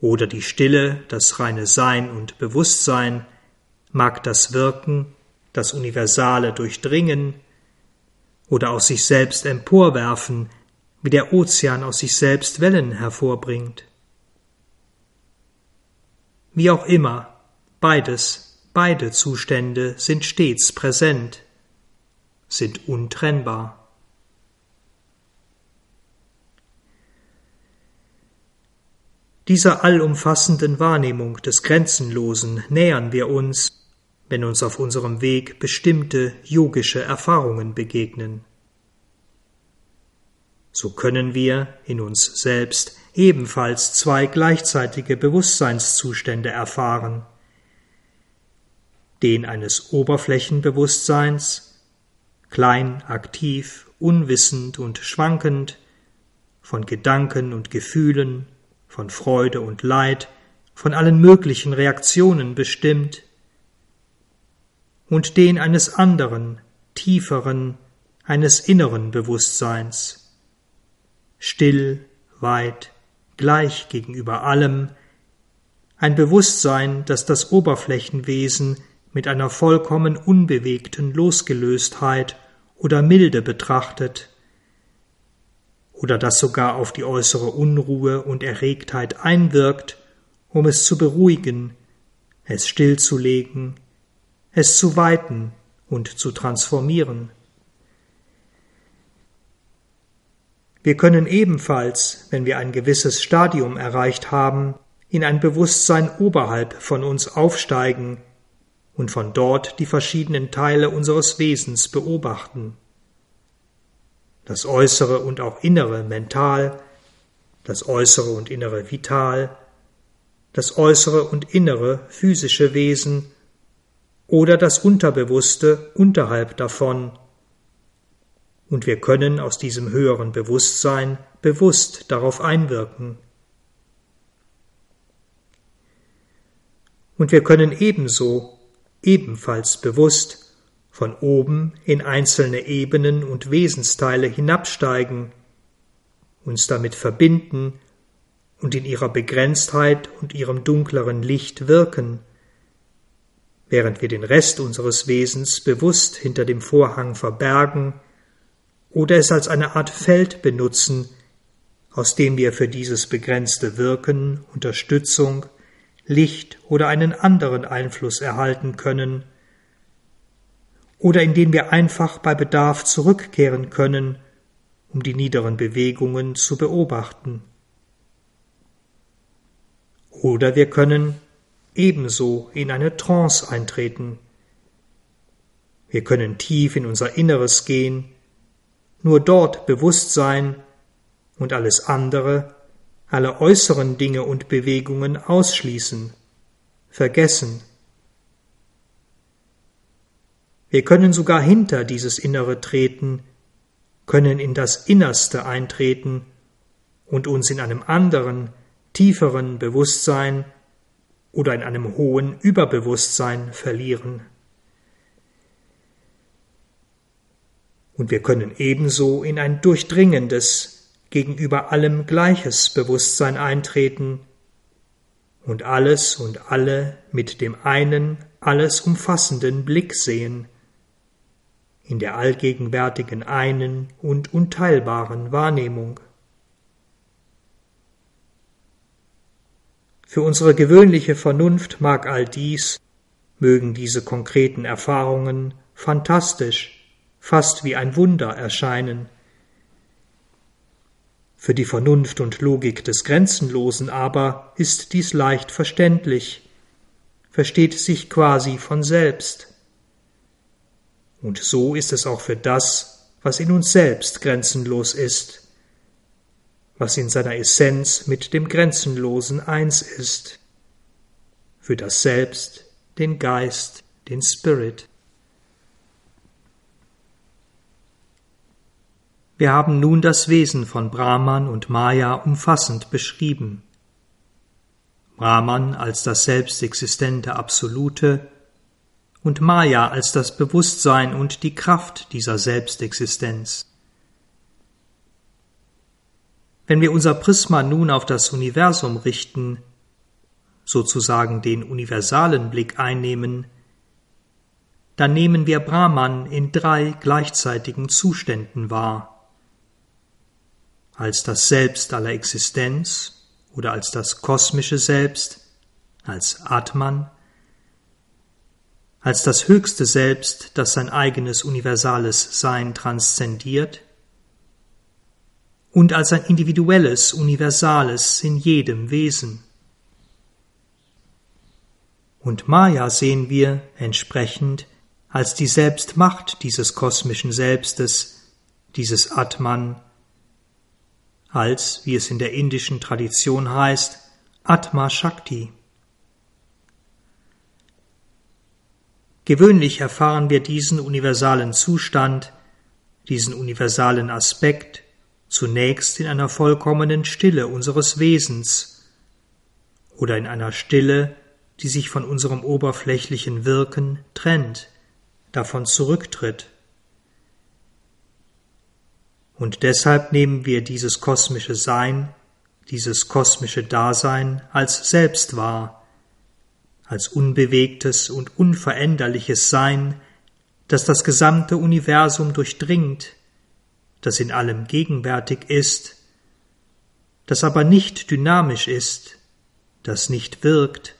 Oder die Stille, das reine Sein und Bewusstsein mag das Wirken, das Universale durchdringen oder aus sich selbst emporwerfen, wie der Ozean aus sich selbst Wellen hervorbringt. Wie auch immer, beides, beide Zustände sind stets präsent, sind untrennbar. Dieser allumfassenden Wahrnehmung des Grenzenlosen nähern wir uns, wenn uns auf unserem Weg bestimmte yogische Erfahrungen begegnen. So können wir in uns selbst ebenfalls zwei gleichzeitige Bewusstseinszustände erfahren. Den eines Oberflächenbewusstseins, klein, aktiv, unwissend und schwankend, von Gedanken und Gefühlen, von Freude und Leid, von allen möglichen Reaktionen bestimmt, und den eines anderen, tieferen, eines inneren Bewusstseins, still, weit, gleich gegenüber allem, ein Bewusstsein, das das Oberflächenwesen mit einer vollkommen unbewegten Losgelöstheit oder Milde betrachtet, oder das sogar auf die äußere Unruhe und Erregtheit einwirkt, um es zu beruhigen, es stillzulegen, es zu weiten und zu transformieren. Wir können ebenfalls, wenn wir ein gewisses Stadium erreicht haben, in ein Bewusstsein oberhalb von uns aufsteigen und von dort die verschiedenen Teile unseres Wesens beobachten das äußere und auch innere mental, das äußere und innere vital, das äußere und innere physische Wesen oder das Unterbewusste unterhalb davon. Und wir können aus diesem höheren Bewusstsein bewusst darauf einwirken. Und wir können ebenso, ebenfalls bewusst, von oben in einzelne Ebenen und Wesensteile hinabsteigen, uns damit verbinden und in ihrer Begrenztheit und ihrem dunkleren Licht wirken, während wir den Rest unseres Wesens bewusst hinter dem Vorhang verbergen oder es als eine Art Feld benutzen, aus dem wir für dieses begrenzte Wirken Unterstützung, Licht oder einen anderen Einfluss erhalten können, oder in den wir einfach bei Bedarf zurückkehren können, um die niederen Bewegungen zu beobachten. Oder wir können ebenso in eine Trance eintreten. Wir können tief in unser Inneres gehen, nur dort bewusst sein und alles andere, alle äußeren Dinge und Bewegungen ausschließen, vergessen. Wir können sogar hinter dieses Innere treten, können in das Innerste eintreten und uns in einem anderen, tieferen Bewusstsein oder in einem hohen Überbewusstsein verlieren. Und wir können ebenso in ein durchdringendes, gegenüber allem gleiches Bewusstsein eintreten und alles und alle mit dem einen, alles umfassenden Blick sehen, in der allgegenwärtigen einen und unteilbaren Wahrnehmung. Für unsere gewöhnliche Vernunft mag all dies, mögen diese konkreten Erfahrungen fantastisch, fast wie ein Wunder erscheinen. Für die Vernunft und Logik des Grenzenlosen aber ist dies leicht verständlich, versteht sich quasi von selbst. Und so ist es auch für das, was in uns selbst grenzenlos ist, was in seiner Essenz mit dem Grenzenlosen eins ist, für das Selbst, den Geist, den Spirit. Wir haben nun das Wesen von Brahman und Maya umfassend beschrieben. Brahman als das selbstexistente Absolute und Maya als das Bewusstsein und die Kraft dieser Selbstexistenz. Wenn wir unser Prisma nun auf das Universum richten, sozusagen den universalen Blick einnehmen, dann nehmen wir Brahman in drei gleichzeitigen Zuständen wahr. Als das Selbst aller Existenz oder als das kosmische Selbst, als Atman, als das höchste Selbst, das sein eigenes universales Sein transzendiert, und als ein individuelles, universales in jedem Wesen. Und Maya sehen wir entsprechend als die Selbstmacht dieses kosmischen Selbstes, dieses Atman, als, wie es in der indischen Tradition heißt, Atma Shakti. Gewöhnlich erfahren wir diesen universalen Zustand, diesen universalen Aspekt zunächst in einer vollkommenen Stille unseres Wesens oder in einer Stille, die sich von unserem oberflächlichen Wirken trennt, davon zurücktritt. Und deshalb nehmen wir dieses kosmische Sein, dieses kosmische Dasein als selbst wahr, als unbewegtes und unveränderliches Sein, das das gesamte Universum durchdringt das in allem gegenwärtig ist, das aber nicht dynamisch ist, das nicht wirkt,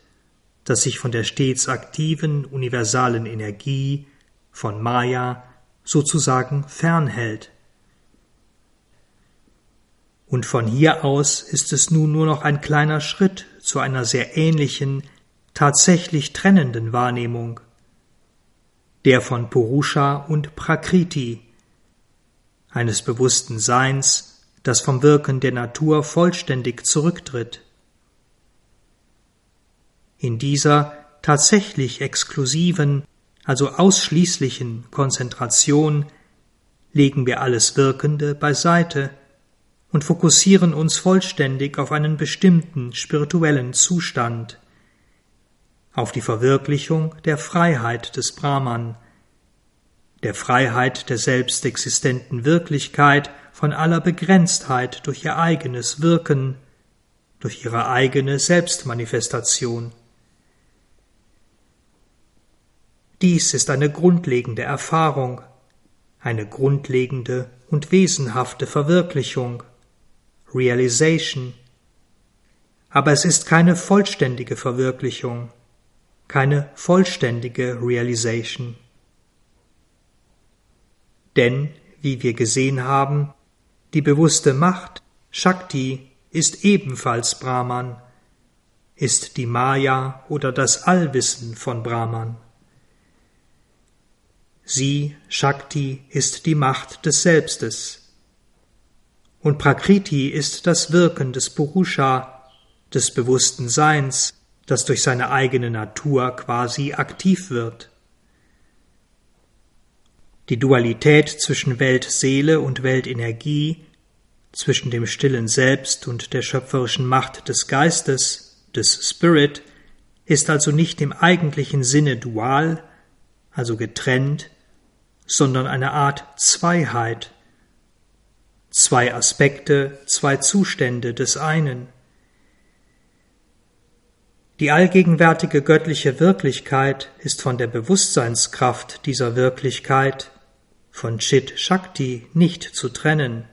das sich von der stets aktiven universalen Energie von Maya sozusagen fernhält. Und von hier aus ist es nun nur noch ein kleiner Schritt zu einer sehr ähnlichen, tatsächlich trennenden Wahrnehmung, der von Purusha und Prakriti, eines bewussten Seins, das vom Wirken der Natur vollständig zurücktritt. In dieser tatsächlich exklusiven, also ausschließlichen Konzentration legen wir alles Wirkende beiseite und fokussieren uns vollständig auf einen bestimmten spirituellen Zustand, auf die Verwirklichung der Freiheit des Brahman, der Freiheit der selbstexistenten Wirklichkeit von aller Begrenztheit durch ihr eigenes Wirken, durch ihre eigene Selbstmanifestation. Dies ist eine grundlegende Erfahrung, eine grundlegende und wesenhafte Verwirklichung, Realization, aber es ist keine vollständige Verwirklichung, keine vollständige Realization. Denn, wie wir gesehen haben, die bewusste Macht, Shakti, ist ebenfalls Brahman, ist die Maya oder das Allwissen von Brahman. Sie, Shakti, ist die Macht des Selbstes. Und Prakriti ist das Wirken des Purusha, des bewussten Seins, das durch seine eigene Natur quasi aktiv wird. Die Dualität zwischen Weltseele und Weltenergie, zwischen dem stillen Selbst und der schöpferischen Macht des Geistes, des Spirit, ist also nicht im eigentlichen Sinne dual, also getrennt, sondern eine Art Zweiheit, zwei Aspekte, zwei Zustände des einen. Die allgegenwärtige göttliche Wirklichkeit ist von der Bewusstseinskraft dieser Wirklichkeit, von Chit Shakti, nicht zu trennen.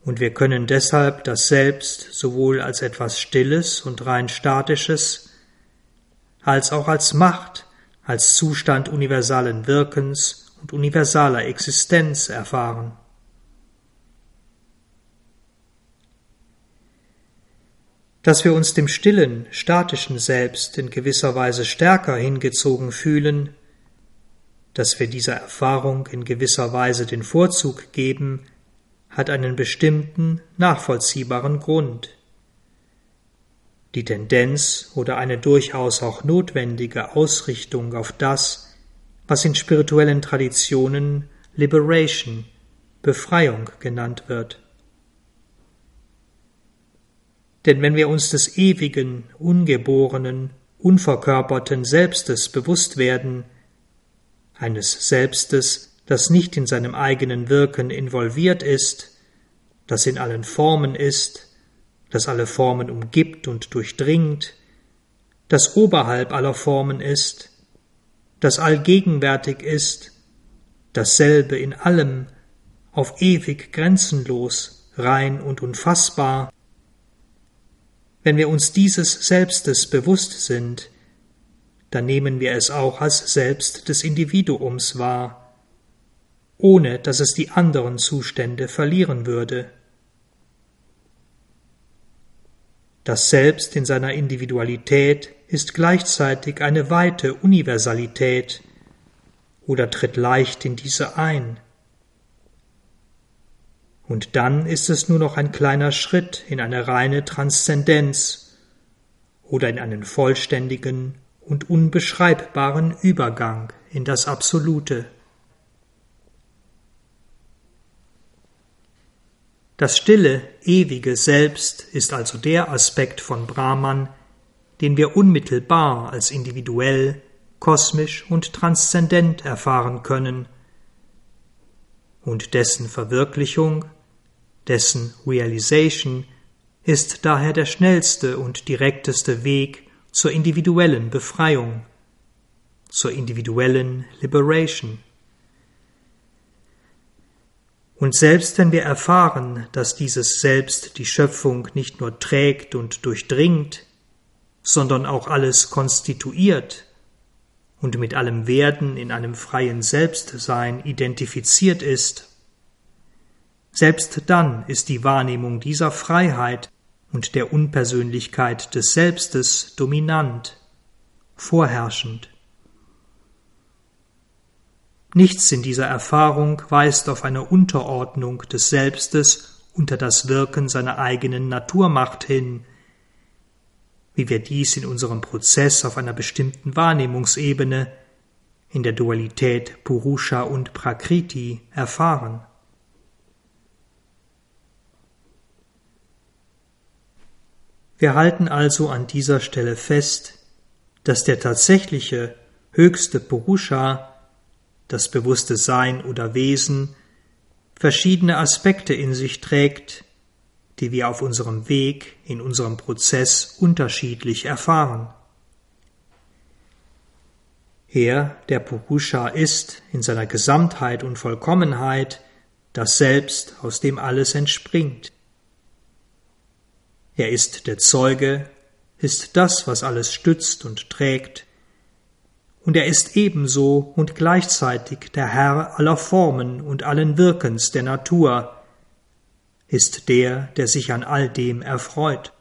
Und wir können deshalb das Selbst sowohl als etwas Stilles und rein Statisches, als auch als Macht, als Zustand universalen Wirkens und universaler Existenz erfahren. Dass wir uns dem stillen, statischen Selbst in gewisser Weise stärker hingezogen fühlen, dass wir dieser Erfahrung in gewisser Weise den Vorzug geben, hat einen bestimmten, nachvollziehbaren Grund. Die Tendenz oder eine durchaus auch notwendige Ausrichtung auf das, was in spirituellen Traditionen Liberation, Befreiung genannt wird. Denn wenn wir uns des ewigen, ungeborenen, unverkörperten Selbstes bewusst werden, eines Selbstes, das nicht in seinem eigenen Wirken involviert ist, das in allen Formen ist, das alle Formen umgibt und durchdringt, das oberhalb aller Formen ist, das allgegenwärtig ist, dasselbe in allem, auf ewig grenzenlos, rein und unfassbar, wenn wir uns dieses Selbstes bewusst sind, dann nehmen wir es auch als Selbst des Individuums wahr, ohne dass es die anderen Zustände verlieren würde. Das Selbst in seiner Individualität ist gleichzeitig eine weite Universalität oder tritt leicht in diese ein. Und dann ist es nur noch ein kleiner Schritt in eine reine Transzendenz oder in einen vollständigen und unbeschreibbaren Übergang in das Absolute. Das stille, ewige Selbst ist also der Aspekt von Brahman, den wir unmittelbar als individuell, kosmisch und transzendent erfahren können, und dessen Verwirklichung dessen Realization ist daher der schnellste und direkteste Weg zur individuellen Befreiung, zur individuellen Liberation. Und selbst wenn wir erfahren, dass dieses Selbst die Schöpfung nicht nur trägt und durchdringt, sondern auch alles konstituiert und mit allem Werden in einem freien Selbstsein identifiziert ist, selbst dann ist die Wahrnehmung dieser Freiheit und der Unpersönlichkeit des Selbstes dominant, vorherrschend. Nichts in dieser Erfahrung weist auf eine Unterordnung des Selbstes unter das Wirken seiner eigenen Naturmacht hin, wie wir dies in unserem Prozess auf einer bestimmten Wahrnehmungsebene, in der Dualität Purusha und Prakriti erfahren. Wir halten also an dieser Stelle fest, dass der tatsächliche höchste Purusha, das bewusste Sein oder Wesen, verschiedene Aspekte in sich trägt, die wir auf unserem Weg, in unserem Prozess unterschiedlich erfahren. Er, der Purusha, ist in seiner Gesamtheit und Vollkommenheit das Selbst, aus dem alles entspringt. Er ist der Zeuge, ist das, was alles stützt und trägt, und er ist ebenso und gleichzeitig der Herr aller Formen und allen Wirkens der Natur, ist der, der sich an all dem erfreut.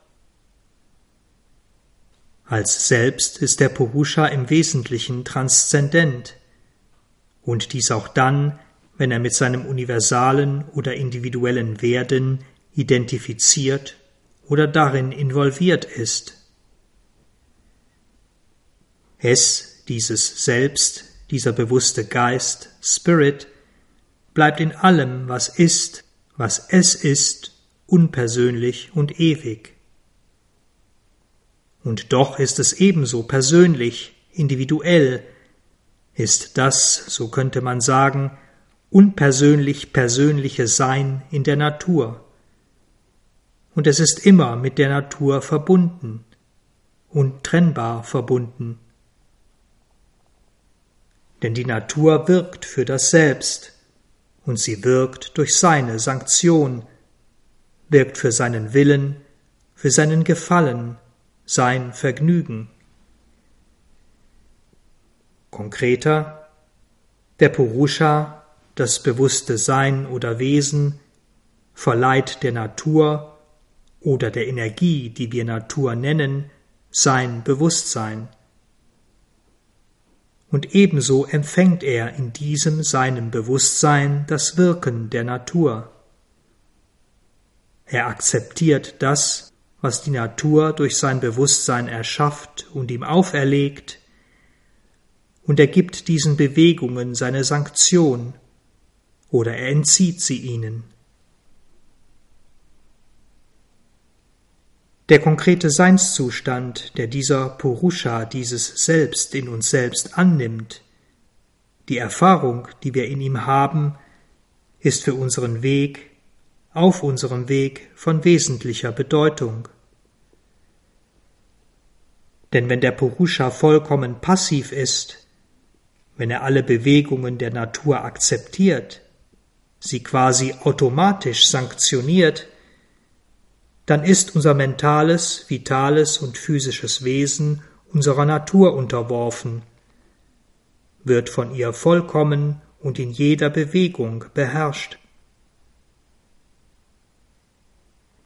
Als Selbst ist der Purusha im Wesentlichen transzendent, und dies auch dann, wenn er mit seinem universalen oder individuellen Werden identifiziert oder darin involviert ist. Es, dieses Selbst, dieser bewusste Geist, Spirit, bleibt in allem, was ist, was es ist, unpersönlich und ewig. Und doch ist es ebenso persönlich, individuell, ist das, so könnte man sagen, unpersönlich persönliche Sein in der Natur. Und es ist immer mit der Natur verbunden, untrennbar verbunden denn die Natur wirkt für das Selbst, und sie wirkt durch seine Sanktion, wirkt für seinen Willen, für seinen Gefallen, sein Vergnügen. Konkreter, der Purusha, das bewusste Sein oder Wesen, verleiht der Natur oder der Energie, die wir Natur nennen, sein Bewusstsein und ebenso empfängt er in diesem seinem Bewusstsein das Wirken der Natur. Er akzeptiert das, was die Natur durch sein Bewusstsein erschafft und ihm auferlegt, und er gibt diesen Bewegungen seine Sanktion oder er entzieht sie ihnen. Der konkrete Seinszustand, der dieser Purusha, dieses Selbst in uns selbst annimmt, die Erfahrung, die wir in ihm haben, ist für unseren Weg, auf unserem Weg von wesentlicher Bedeutung. Denn wenn der Purusha vollkommen passiv ist, wenn er alle Bewegungen der Natur akzeptiert, sie quasi automatisch sanktioniert, dann ist unser mentales, vitales und physisches Wesen unserer Natur unterworfen, wird von ihr vollkommen und in jeder Bewegung beherrscht.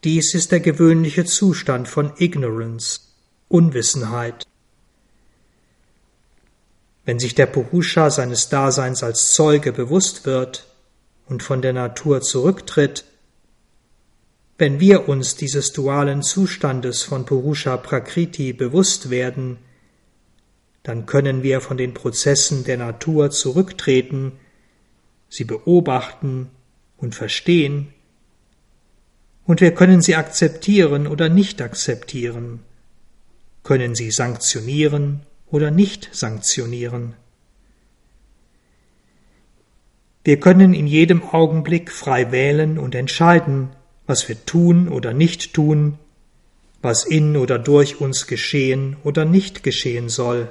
Dies ist der gewöhnliche Zustand von Ignorance, Unwissenheit. Wenn sich der Purusha seines Daseins als Zeuge bewusst wird und von der Natur zurücktritt, wenn wir uns dieses dualen Zustandes von Purusha Prakriti bewusst werden, dann können wir von den Prozessen der Natur zurücktreten, sie beobachten und verstehen, und wir können sie akzeptieren oder nicht akzeptieren, können sie sanktionieren oder nicht sanktionieren. Wir können in jedem Augenblick frei wählen und entscheiden, was wir tun oder nicht tun, was in oder durch uns geschehen oder nicht geschehen soll.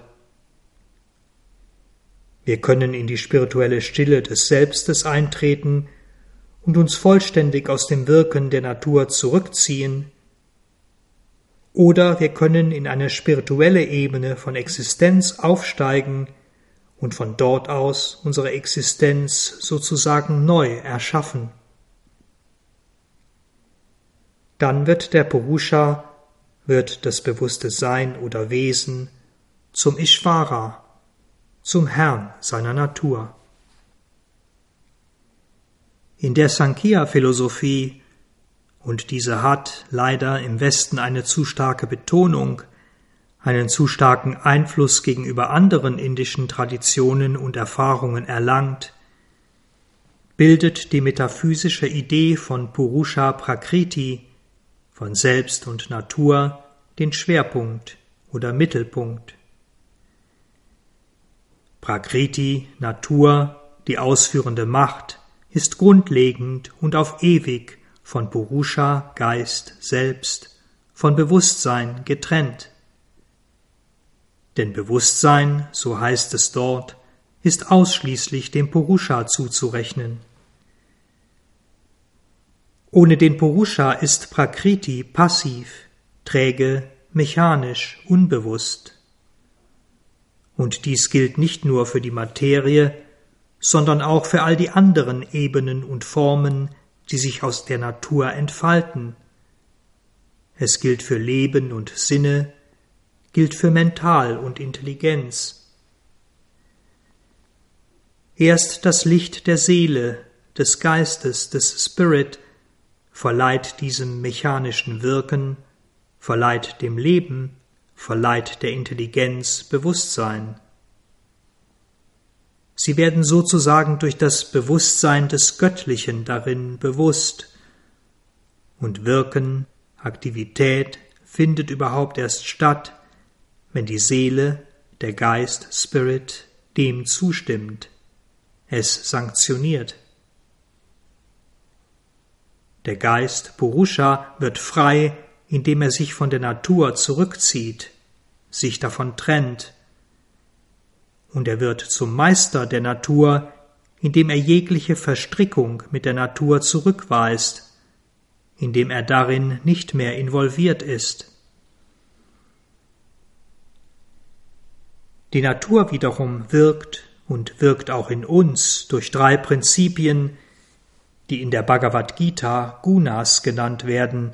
Wir können in die spirituelle Stille des Selbstes eintreten und uns vollständig aus dem Wirken der Natur zurückziehen, oder wir können in eine spirituelle Ebene von Existenz aufsteigen und von dort aus unsere Existenz sozusagen neu erschaffen dann wird der Purusha, wird das bewusste Sein oder Wesen zum Ishvara, zum Herrn seiner Natur. In der Sankhya-Philosophie, und diese hat leider im Westen eine zu starke Betonung, einen zu starken Einfluss gegenüber anderen indischen Traditionen und Erfahrungen erlangt, bildet die metaphysische Idee von Purusha Prakriti von Selbst und Natur den Schwerpunkt oder Mittelpunkt. Prakriti, Natur, die ausführende Macht, ist grundlegend und auf ewig von Purusha, Geist, Selbst, von Bewusstsein getrennt. Denn Bewusstsein, so heißt es dort, ist ausschließlich dem Purusha zuzurechnen. Ohne den Purusha ist Prakriti passiv, träge, mechanisch, unbewusst. Und dies gilt nicht nur für die Materie, sondern auch für all die anderen Ebenen und Formen, die sich aus der Natur entfalten. Es gilt für Leben und Sinne, gilt für Mental und Intelligenz. Erst das Licht der Seele, des Geistes, des Spirit verleiht diesem mechanischen Wirken, verleiht dem Leben, verleiht der Intelligenz Bewusstsein. Sie werden sozusagen durch das Bewusstsein des Göttlichen darin bewusst. Und Wirken, Aktivität findet überhaupt erst statt, wenn die Seele, der Geist, Spirit dem zustimmt, es sanktioniert. Der Geist Purusha wird frei, indem er sich von der Natur zurückzieht, sich davon trennt, und er wird zum Meister der Natur, indem er jegliche Verstrickung mit der Natur zurückweist, indem er darin nicht mehr involviert ist. Die Natur wiederum wirkt und wirkt auch in uns durch drei Prinzipien, die in der Bhagavad Gita Gunas genannt werden,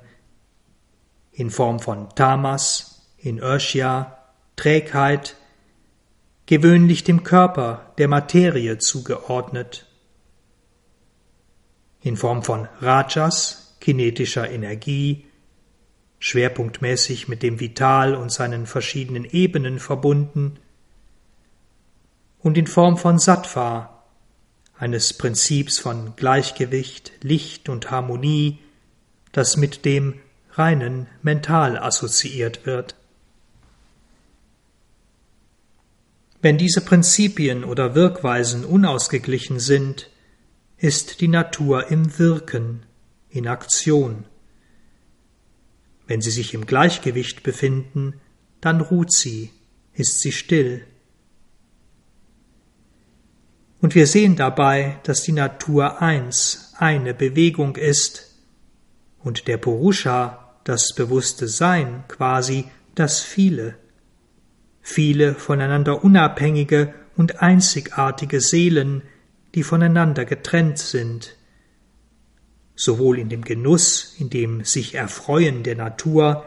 in Form von Tamas, Inertia, Trägheit gewöhnlich dem Körper, der Materie zugeordnet. In Form von Rajas, kinetischer Energie, schwerpunktmäßig mit dem Vital und seinen verschiedenen Ebenen verbunden, und in Form von Sattva, eines Prinzips von Gleichgewicht, Licht und Harmonie, das mit dem reinen Mental assoziiert wird. Wenn diese Prinzipien oder Wirkweisen unausgeglichen sind, ist die Natur im Wirken, in Aktion. Wenn sie sich im Gleichgewicht befinden, dann ruht sie, ist sie still. Und wir sehen dabei, dass die Natur eins, eine Bewegung ist, und der Purusha, das bewusste Sein, quasi das Viele viele voneinander unabhängige und einzigartige Seelen, die voneinander getrennt sind, sowohl in dem Genuss, in dem sich Erfreuen der Natur,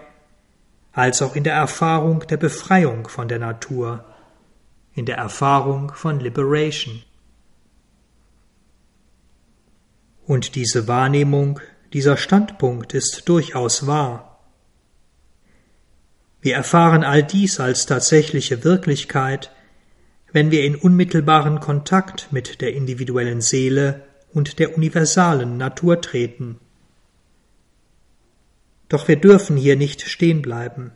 als auch in der Erfahrung der Befreiung von der Natur, in der Erfahrung von Liberation. Und diese Wahrnehmung, dieser Standpunkt ist durchaus wahr. Wir erfahren all dies als tatsächliche Wirklichkeit, wenn wir in unmittelbaren Kontakt mit der individuellen Seele und der universalen Natur treten. Doch wir dürfen hier nicht stehen bleiben.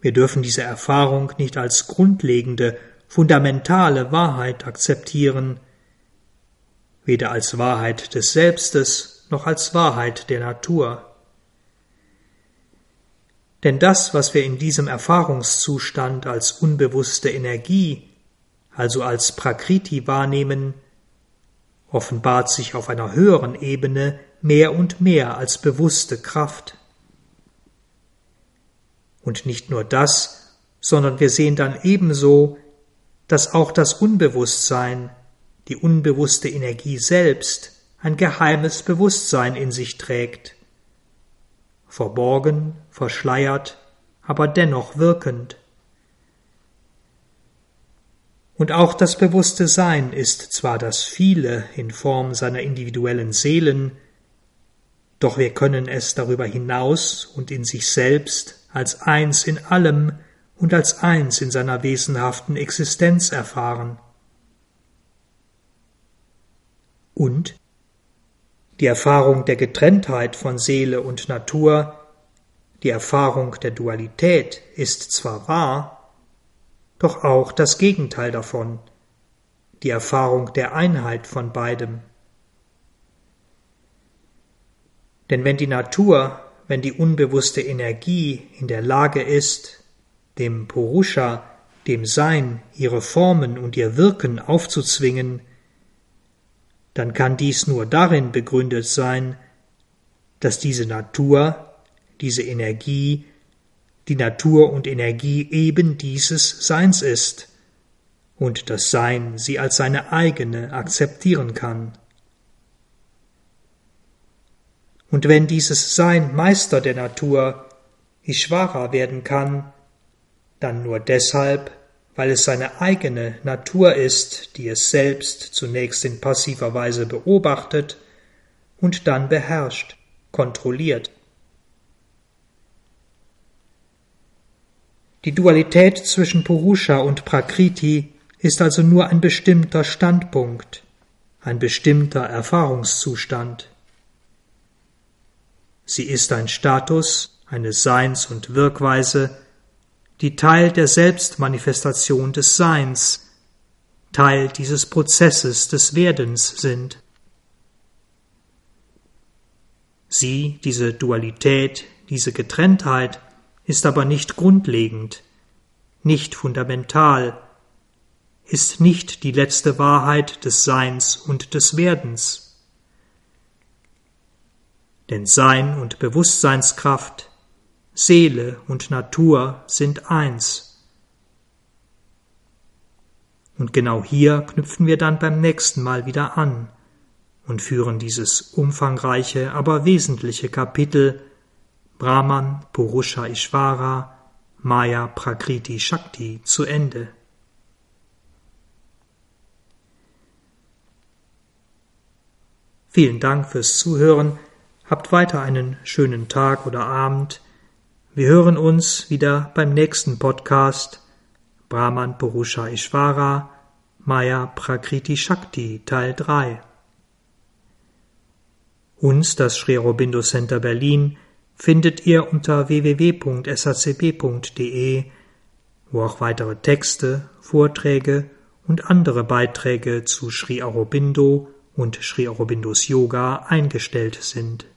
Wir dürfen diese Erfahrung nicht als grundlegende, fundamentale Wahrheit akzeptieren, weder als Wahrheit des Selbstes noch als Wahrheit der Natur. Denn das, was wir in diesem Erfahrungszustand als unbewusste Energie, also als Prakriti wahrnehmen, offenbart sich auf einer höheren Ebene mehr und mehr als bewusste Kraft. Und nicht nur das, sondern wir sehen dann ebenso, dass auch das Unbewusstsein, die unbewusste Energie selbst, ein geheimes Bewusstsein in sich trägt verborgen, verschleiert, aber dennoch wirkend. Und auch das bewusste Sein ist zwar das Viele in Form seiner individuellen Seelen, doch wir können es darüber hinaus und in sich selbst als eins in allem und als eins in seiner wesenhaften Existenz erfahren. Und die Erfahrung der Getrenntheit von Seele und Natur, die Erfahrung der Dualität ist zwar wahr, doch auch das Gegenteil davon, die Erfahrung der Einheit von beidem. Denn wenn die Natur, wenn die unbewusste Energie in der Lage ist, dem Purusha, dem Sein, ihre Formen und ihr Wirken aufzuzwingen, dann kann dies nur darin begründet sein, dass diese Natur, diese Energie, die Natur und Energie eben dieses Seins ist und das Sein sie als seine eigene akzeptieren kann. Und wenn dieses Sein Meister der Natur, Ishvara werden kann, dann nur deshalb, weil es seine eigene Natur ist, die es selbst zunächst in passiver Weise beobachtet und dann beherrscht, kontrolliert. Die Dualität zwischen Purusha und Prakriti ist also nur ein bestimmter Standpunkt, ein bestimmter Erfahrungszustand. Sie ist ein Status, eine Seins- und Wirkweise, die Teil der Selbstmanifestation des Seins, Teil dieses Prozesses des Werdens sind. Sie, diese Dualität, diese Getrenntheit, ist aber nicht grundlegend, nicht fundamental, ist nicht die letzte Wahrheit des Seins und des Werdens. Denn Sein und Bewusstseinskraft, Seele und Natur sind eins. Und genau hier knüpfen wir dann beim nächsten Mal wieder an und führen dieses umfangreiche, aber wesentliche Kapitel Brahman, Purusha Ishvara, Maya Prakriti Shakti zu Ende. Vielen Dank fürs Zuhören. Habt weiter einen schönen Tag oder Abend. Wir hören uns wieder beim nächsten Podcast Brahman Purusha Ishvara Maya Prakriti Shakti Teil 3. Uns, das Sri Aurobindo Center Berlin, findet ihr unter www.sacb.de, wo auch weitere Texte, Vorträge und andere Beiträge zu Sri Aurobindo und Sri Aurobindos Yoga eingestellt sind